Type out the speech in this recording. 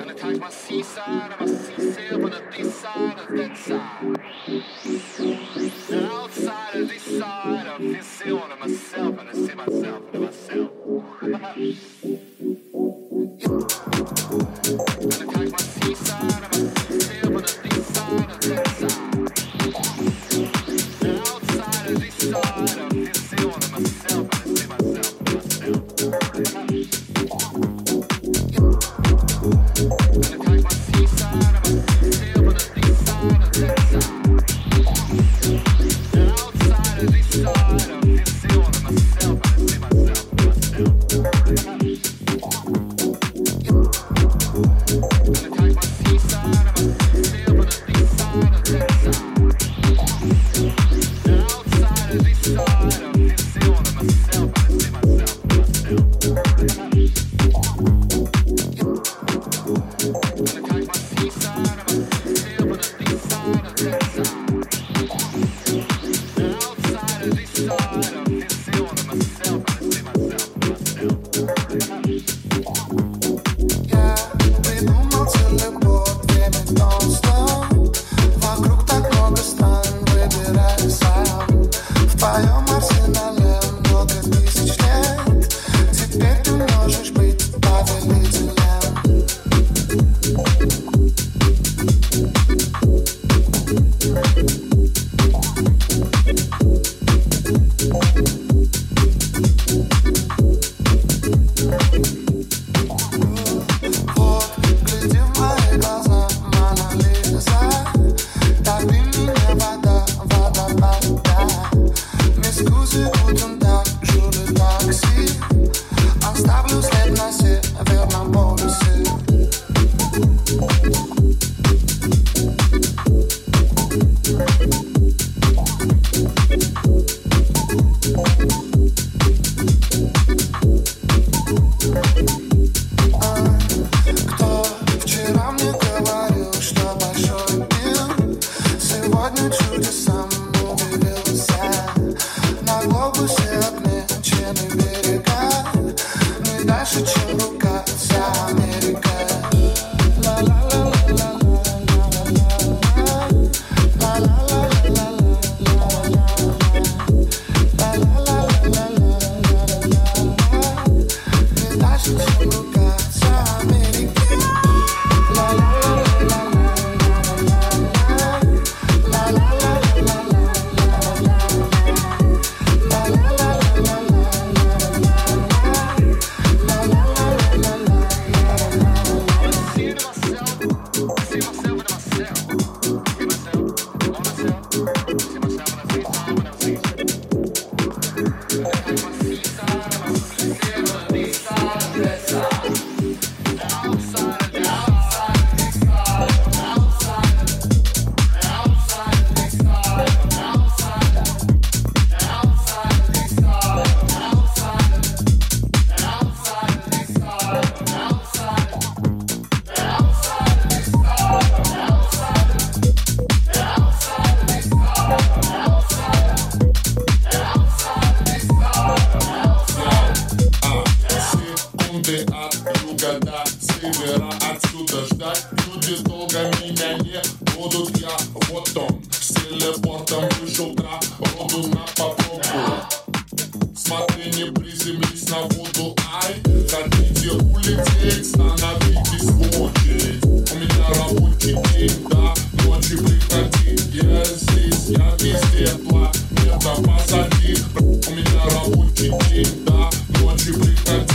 And I type my C side, I'm a C sip, and a D side, and the dead side. And outside. to death America. года севера отсюда ждать? Люди долго меня не будут Я вот он, с телепортом вышел Роду на попробку Смотри, не приземлись на воду Ай, хотите улететь, становитесь в очередь. У меня рабочий день да ночи приходи Я здесь, я везде, планета позади. У меня рабочий день да ночи приходи